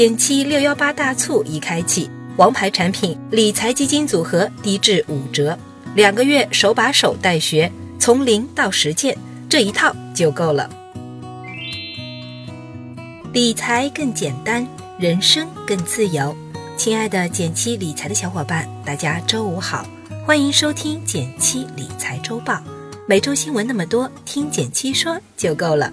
减七六幺八大促已开启，王牌产品理财基金组合低至五折，两个月手把手带学，从零到实践，这一套就够了。理财更简单，人生更自由。亲爱的减七理财的小伙伴，大家周五好，欢迎收听减七理财周报。每周新闻那么多，听减七说就够了。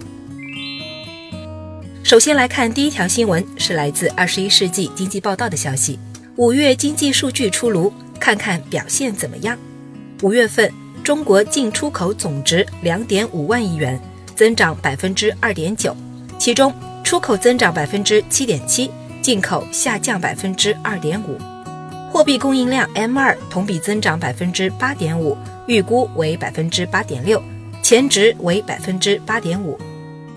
首先来看第一条新闻，是来自《二十一世纪经济报道》的消息。五月经济数据出炉，看看表现怎么样？五月份中国进出口总值两点五万亿元，增长百分之二点九，其中。出口增长百分之七点七，进口下降百分之二点五，货币供应量 M 二同比增长百分之八点五，预估为百分之八点六，前值为百分之八点五，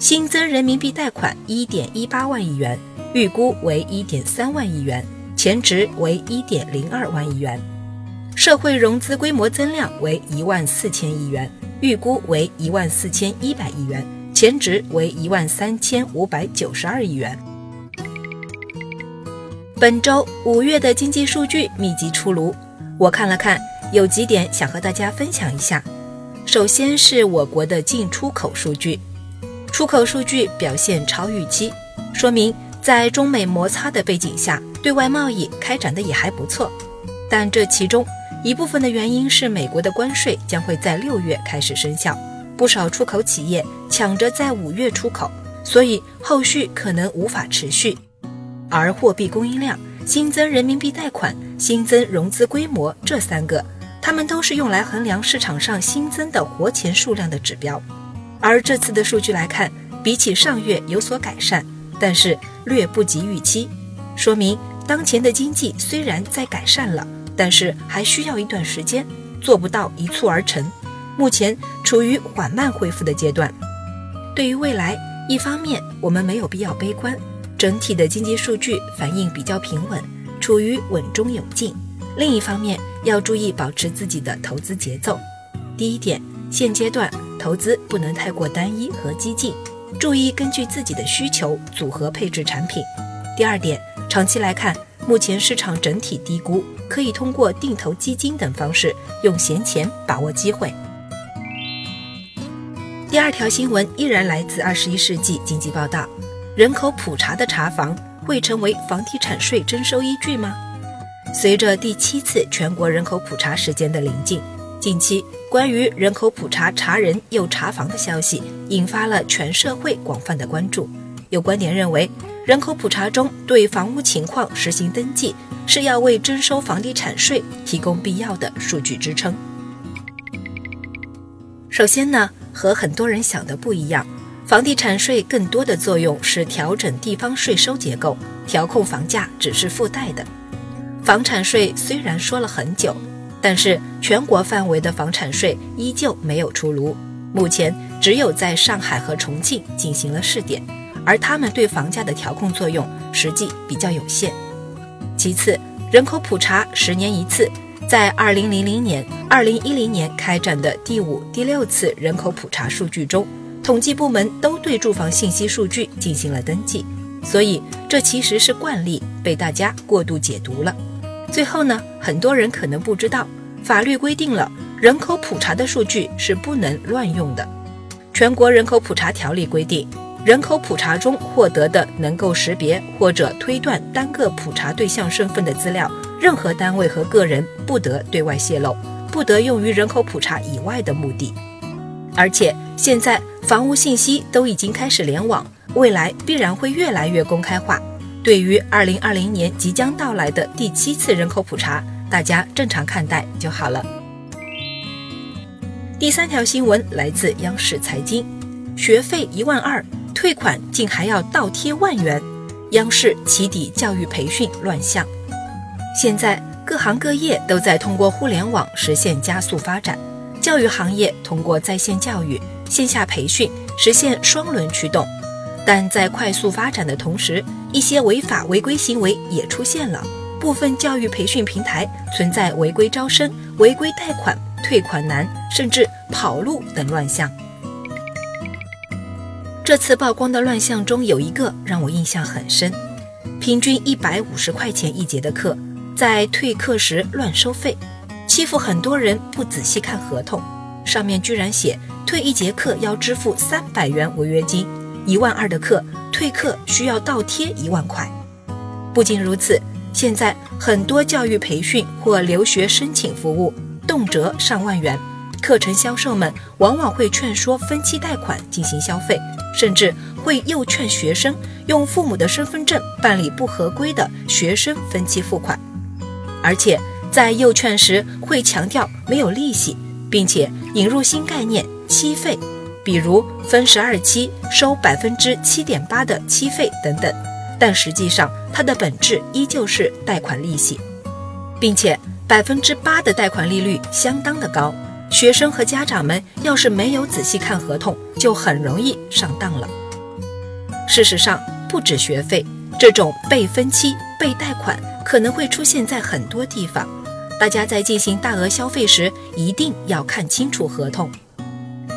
新增人民币贷款一点一八万亿元，预估为一点三万亿元，前值为一点零二万亿元，社会融资规模增量为一万四千亿元，预估为一万四千一百亿元。前值为一万三千五百九十二亿元。本周五月的经济数据密集出炉，我看了看，有几点想和大家分享一下。首先是我国的进出口数据，出口数据表现超预期，说明在中美摩擦的背景下，对外贸易开展的也还不错。但这其中一部分的原因是美国的关税将会在六月开始生效。不少出口企业抢着在五月出口，所以后续可能无法持续。而货币供应量、新增人民币贷款、新增融资规模这三个，它们都是用来衡量市场上新增的活钱数量的指标。而这次的数据来看，比起上月有所改善，但是略不及预期，说明当前的经济虽然在改善了，但是还需要一段时间，做不到一蹴而成。目前处于缓慢恢复的阶段。对于未来，一方面我们没有必要悲观，整体的经济数据反应比较平稳，处于稳中有进；另一方面要注意保持自己的投资节奏。第一点，现阶段投资不能太过单一和激进，注意根据自己的需求组合配置产品。第二点，长期来看，目前市场整体低估，可以通过定投基金等方式，用闲钱把握机会。第二条新闻依然来自《二十一世纪经济报道》，人口普查的查房会成为房地产税征收依据吗？随着第七次全国人口普查时间的临近，近期关于人口普查查人又查房的消息引发了全社会广泛的关注。有观点认为，人口普查中对房屋情况实行登记，是要为征收房地产税提供必要的数据支撑。首先呢。和很多人想的不一样，房地产税更多的作用是调整地方税收结构，调控房价只是附带的。房产税虽然说了很久，但是全国范围的房产税依旧没有出炉，目前只有在上海和重庆进行了试点，而他们对房价的调控作用实际比较有限。其次，人口普查十年一次。在二零零零年、二零一零年开展的第五、第六次人口普查数据中，统计部门都对住房信息数据进行了登记，所以这其实是惯例，被大家过度解读了。最后呢，很多人可能不知道，法律规定了人口普查的数据是不能乱用的。全国人口普查条例规定，人口普查中获得的能够识别或者推断单个普查对象身份的资料。任何单位和个人不得对外泄露，不得用于人口普查以外的目的。而且现在房屋信息都已经开始联网，未来必然会越来越公开化。对于二零二零年即将到来的第七次人口普查，大家正常看待就好了。第三条新闻来自央视财经，学费一万二，退款竟还要倒贴万元，央视起底教育培训乱象。现在各行各业都在通过互联网实现加速发展，教育行业通过在线教育、线下培训实现双轮驱动。但在快速发展的同时，一些违法违规行为也出现了，部分教育培训平台存在违规招生、违规贷款、退款难，甚至跑路等乱象。这次曝光的乱象中有一个让我印象很深。平均一百五十块钱一节的课，在退课时乱收费，欺负很多人不仔细看合同，上面居然写退一节课要支付三百元违约金，一万二的课退课需要倒贴一万块。不仅如此，现在很多教育培训或留学申请服务动辄上万元，课程销售们往往会劝说分期贷款进行消费。甚至会诱劝学生用父母的身份证办理不合规的学生分期付款，而且在诱劝时会强调没有利息，并且引入新概念期费，比如分十二期收百分之七点八的期费等等。但实际上，它的本质依旧是贷款利息，并且百分之八的贷款利率相当的高。学生和家长们要是没有仔细看合同，就很容易上当了。事实上，不止学费，这种被分期、被贷款可能会出现在很多地方。大家在进行大额消费时，一定要看清楚合同。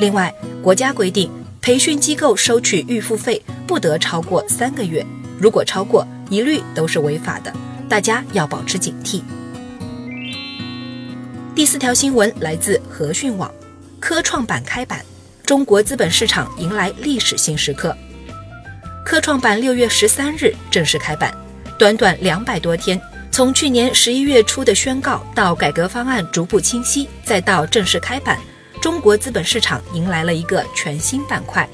另外，国家规定，培训机构收取预付费不得超过三个月，如果超过，一律都是违法的。大家要保持警惕。第四条新闻来自和讯网，科创板开板，中国资本市场迎来历史性时刻。科创板六月十三日正式开板，短短两百多天，从去年十一月初的宣告到改革方案逐步清晰，再到正式开板，中国资本市场迎来了一个全新板块。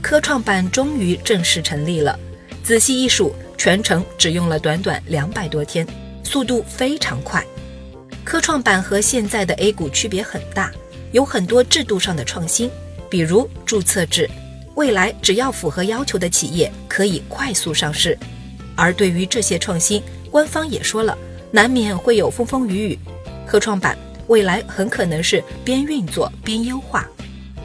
科创板终于正式成立了，仔细一数，全程只用了短短两百多天，速度非常快。科创板和现在的 A 股区别很大，有很多制度上的创新，比如注册制，未来只要符合要求的企业可以快速上市。而对于这些创新，官方也说了，难免会有风风雨雨。科创板未来很可能是边运作边优化。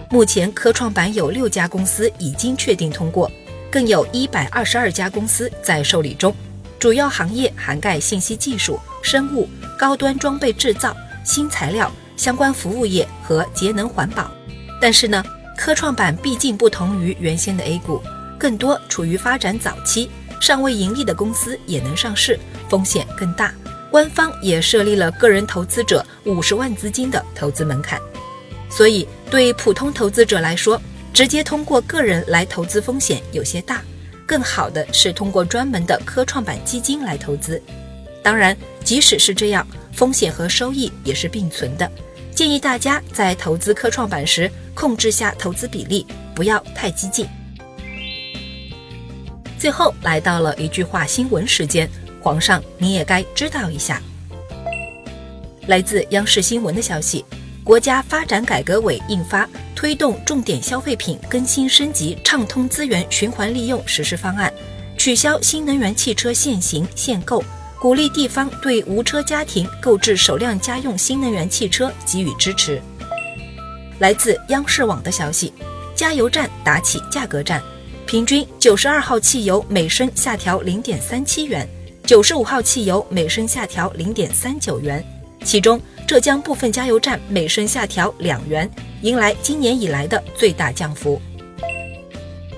目前科创板有六家公司已经确定通过，更有一百二十二家公司在受理中，主要行业涵盖信息技术、生物。高端装备制造、新材料、相关服务业和节能环保。但是呢，科创板毕竟不同于原先的 A 股，更多处于发展早期，尚未盈利的公司也能上市，风险更大。官方也设立了个人投资者五十万资金的投资门槛，所以对普通投资者来说，直接通过个人来投资风险有些大。更好的是通过专门的科创板基金来投资。当然，即使是这样，风险和收益也是并存的。建议大家在投资科创板时控制下投资比例，不要太激进。最后来到了一句话新闻时间，皇上你也该知道一下。来自央视新闻的消息，国家发展改革委印发《推动重点消费品更新升级畅通资源循环利用实施方案》，取消新能源汽车限行限购。鼓励地方对无车家庭购置首辆家用新能源汽车给予支持。来自央视网的消息，加油站打起价格战，平均九十二号汽油每升下调零点三七元，九十五号汽油每升下调零点三九元。其中，浙江部分加油站每升下调两元，迎来今年以来的最大降幅。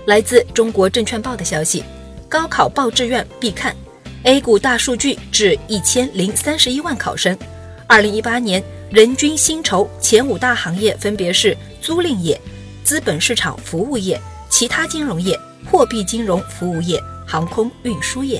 来自中国证券报的消息，高考报志愿必看。A 股大数据至一千零三十一万考生，二零一八年人均薪酬前五大行业分别是租赁业、资本市场服务业、其他金融业、货币金融服务业、航空运输业。